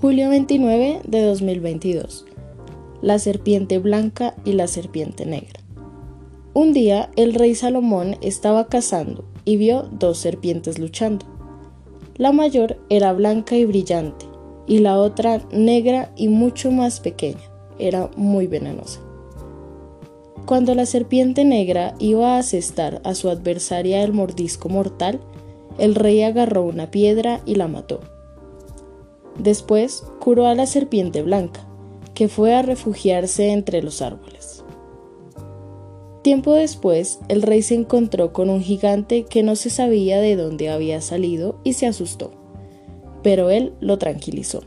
Julio 29 de 2022. La serpiente blanca y la serpiente negra. Un día el rey Salomón estaba cazando y vio dos serpientes luchando. La mayor era blanca y brillante, y la otra negra y mucho más pequeña. Era muy venenosa. Cuando la serpiente negra iba a asestar a su adversaria el mordisco mortal, el rey agarró una piedra y la mató. Después curó a la serpiente blanca, que fue a refugiarse entre los árboles. Tiempo después, el rey se encontró con un gigante que no se sabía de dónde había salido y se asustó, pero él lo tranquilizó.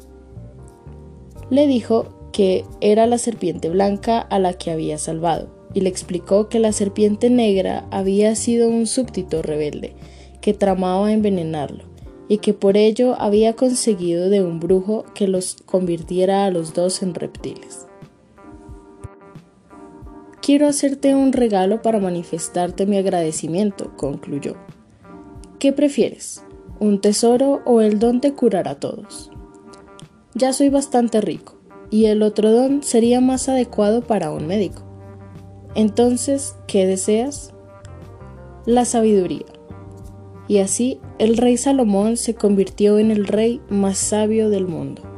Le dijo que era la serpiente blanca a la que había salvado, y le explicó que la serpiente negra había sido un súbdito rebelde que tramaba envenenarlo y que por ello había conseguido de un brujo que los convirtiera a los dos en reptiles. Quiero hacerte un regalo para manifestarte mi agradecimiento, concluyó. ¿Qué prefieres? ¿Un tesoro o el don de curar a todos? Ya soy bastante rico, y el otro don sería más adecuado para un médico. Entonces, ¿qué deseas? La sabiduría y así el rey Salomón se convirtió en el rey más sabio del mundo.